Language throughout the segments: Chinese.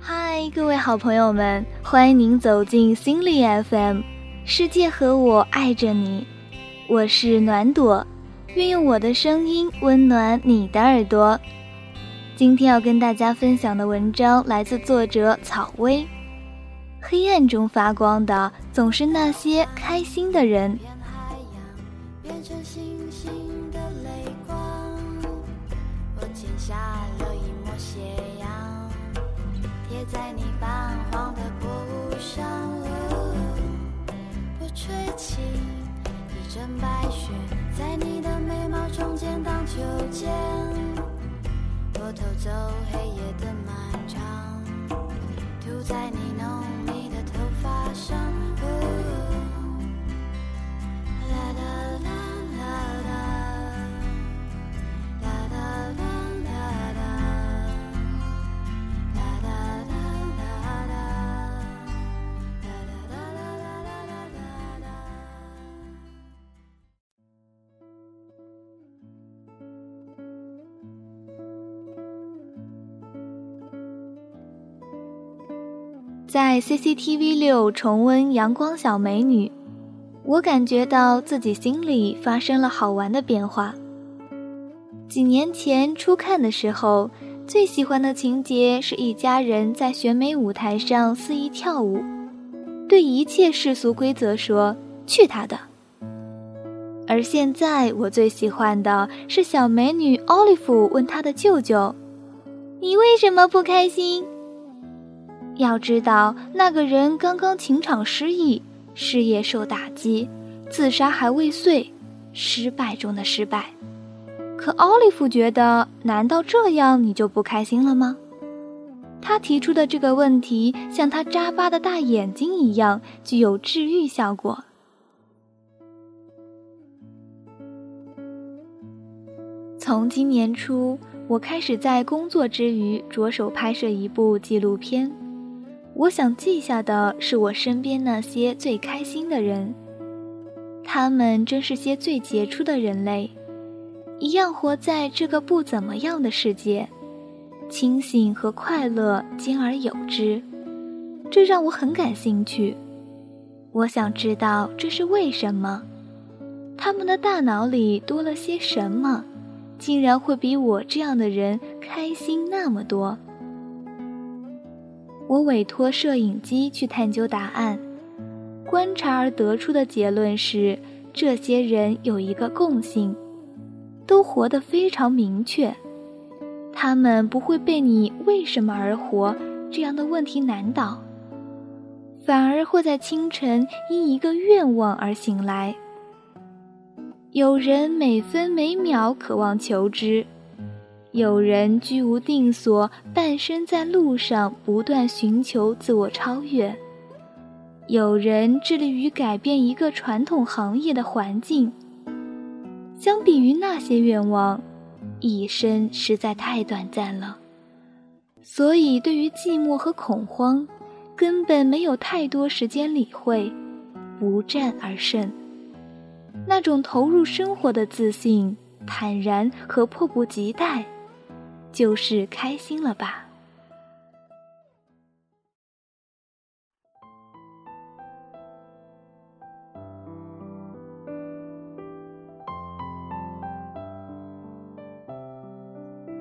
嗨，各位好朋友们，欢迎您走进心理 FM，世界和我爱着你，我是暖朵，愿用我的声音温暖你的耳朵。今天要跟大家分享的文章来自作者草薇。黑暗中发光的总是那些开心的人。下了一抹斜阳贴在你泛黄的布上，我吹起一阵白雪，在在 CCTV 六重温《阳光小美女》，我感觉到自己心里发生了好玩的变化。几年前初看的时候，最喜欢的情节是一家人在选美舞台上肆意跳舞，对一切世俗规则说“去他的”。而现在我最喜欢的是小美女奥利弗问她的舅舅：“你为什么不开心？”要知道，那个人刚刚情场失意，事业受打击，自杀还未遂，失败中的失败。可奥利弗觉得，难道这样你就不开心了吗？他提出的这个问题，像他扎巴的大眼睛一样，具有治愈效果。从今年初，我开始在工作之余着手拍摄一部纪录片。我想记下的是我身边那些最开心的人，他们真是些最杰出的人类，一样活在这个不怎么样的世界，清醒和快乐兼而有之，这让我很感兴趣。我想知道这是为什么，他们的大脑里多了些什么，竟然会比我这样的人开心那么多。我委托摄影机去探究答案，观察而得出的结论是：这些人有一个共性，都活得非常明确。他们不会被你为什么而活这样的问题难倒，反而会在清晨因一个愿望而醒来。有人每分每秒渴望求知。有人居无定所，半生在路上不断寻求自我超越；有人致力于改变一个传统行业的环境。相比于那些愿望，一生实在太短暂了。所以，对于寂寞和恐慌，根本没有太多时间理会，不战而胜。那种投入生活的自信、坦然和迫不及待。就是开心了吧？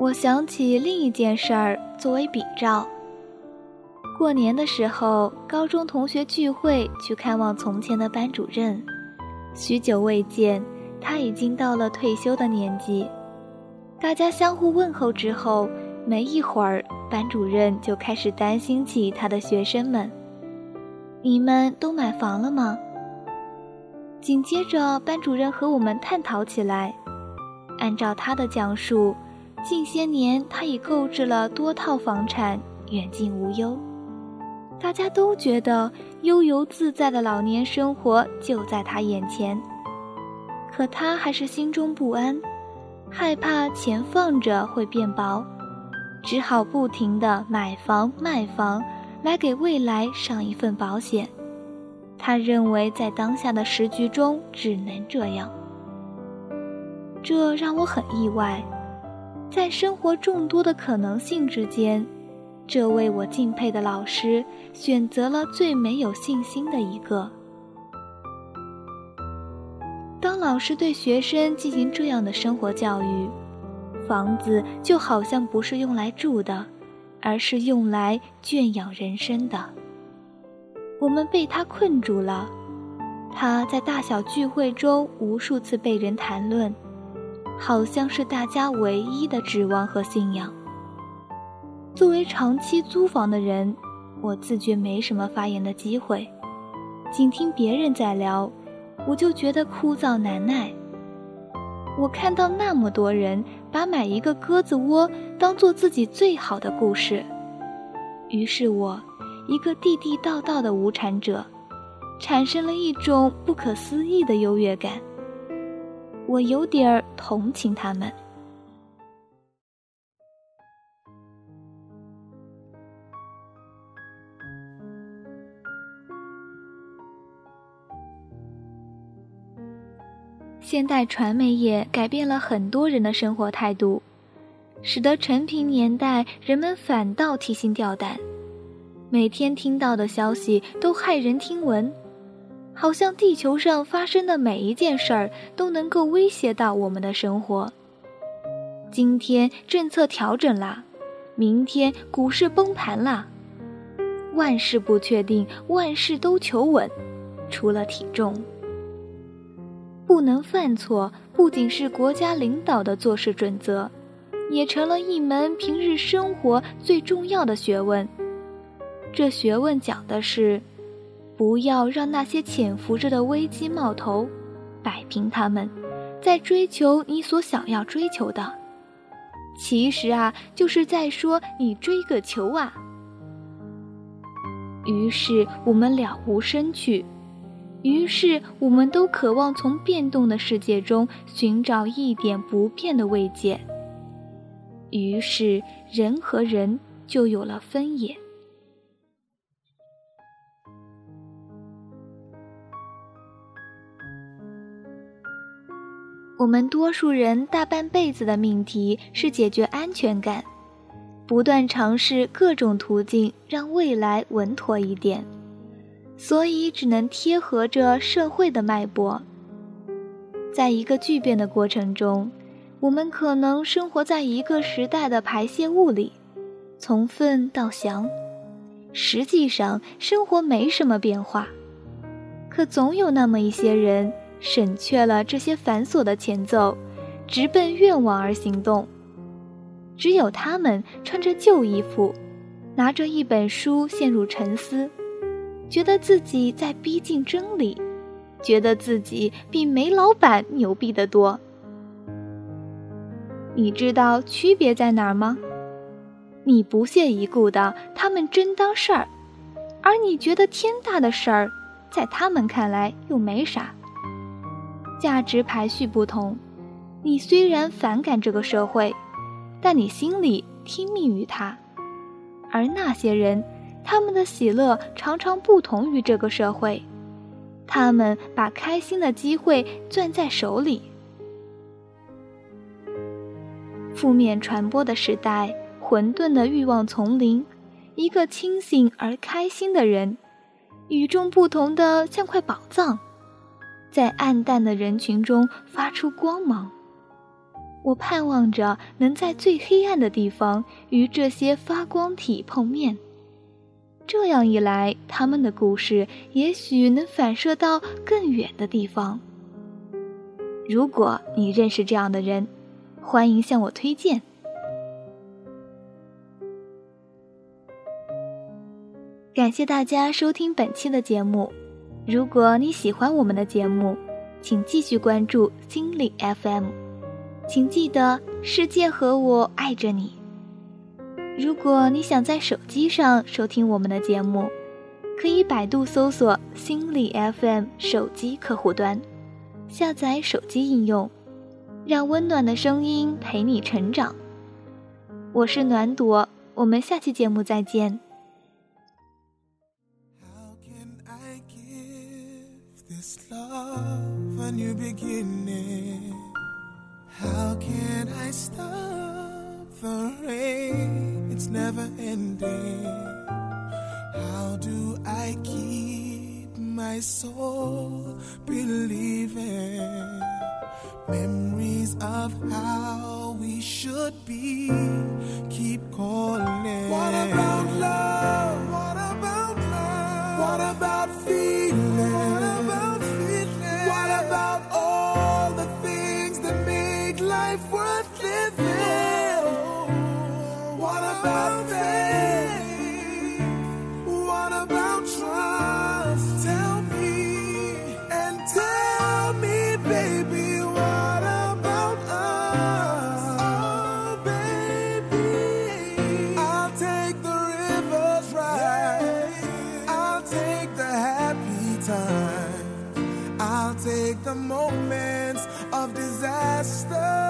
我想起另一件事儿作为比照。过年的时候，高中同学聚会去看望从前的班主任，许久未见，他已经到了退休的年纪。大家相互问候之后，没一会儿，班主任就开始担心起他的学生们：“你们都买房了吗？”紧接着，班主任和我们探讨起来。按照他的讲述，近些年他已购置了多套房产，远近无忧。大家都觉得悠游自在的老年生活就在他眼前，可他还是心中不安。害怕钱放着会变薄，只好不停地买房卖房，来给未来上一份保险。他认为在当下的时局中只能这样，这让我很意外。在生活众多的可能性之间，这位我敬佩的老师选择了最没有信心的一个。老师对学生进行这样的生活教育，房子就好像不是用来住的，而是用来圈养人生的。我们被他困住了，他在大小聚会中无数次被人谈论，好像是大家唯一的指望和信仰。作为长期租房的人，我自觉没什么发言的机会，仅听别人在聊。我就觉得枯燥难耐。我看到那么多人把买一个鸽子窝当做自己最好的故事，于是我，一个地地道道的无产者，产生了一种不可思议的优越感。我有点儿同情他们。现代传媒业改变了很多人的生活态度，使得陈平年代人们反倒提心吊胆，每天听到的消息都骇人听闻，好像地球上发生的每一件事儿都能够威胁到我们的生活。今天政策调整啦，明天股市崩盘啦，万事不确定，万事都求稳，除了体重。不能犯错，不仅是国家领导的做事准则，也成了一门平日生活最重要的学问。这学问讲的是，不要让那些潜伏着的危机冒头，摆平他们，在追求你所想要追求的。其实啊，就是在说你追个球啊。于是我们了无生趣。于是，我们都渴望从变动的世界中寻找一点不变的慰藉。于是，人和人就有了分野。我们多数人大半辈子的命题是解决安全感，不断尝试各种途径，让未来稳妥一点。所以只能贴合着社会的脉搏。在一个巨变的过程中，我们可能生活在一个时代的排泄物里，从粪到翔。实际上，生活没什么变化，可总有那么一些人省却了这些繁琐的前奏，直奔愿望而行动。只有他们穿着旧衣服，拿着一本书，陷入沉思。觉得自己在逼近真理，觉得自己比煤老板牛逼得多。你知道区别在哪儿吗？你不屑一顾的，他们真当事儿；而你觉得天大的事儿，在他们看来又没啥。价值排序不同，你虽然反感这个社会，但你心里听命于他，而那些人。他们的喜乐常常不同于这个社会，他们把开心的机会攥在手里。负面传播的时代，混沌的欲望丛林，一个清醒而开心的人，与众不同的像块宝藏，在暗淡的人群中发出光芒。我盼望着能在最黑暗的地方与这些发光体碰面。这样一来，他们的故事也许能反射到更远的地方。如果你认识这样的人，欢迎向我推荐。感谢大家收听本期的节目。如果你喜欢我们的节目，请继续关注心理 FM。请记得，世界和我爱着你。如果你想在手机上收听我们的节目，可以百度搜索“心理 FM” 手机客户端，下载手机应用，让温暖的声音陪你成长。我是暖朵，我们下期节目再见。How can I give this love a new beginning? How can I stop the rain? it's never ending. How do I keep my soul believing? Memories of how we should be keep calling. What about of disaster.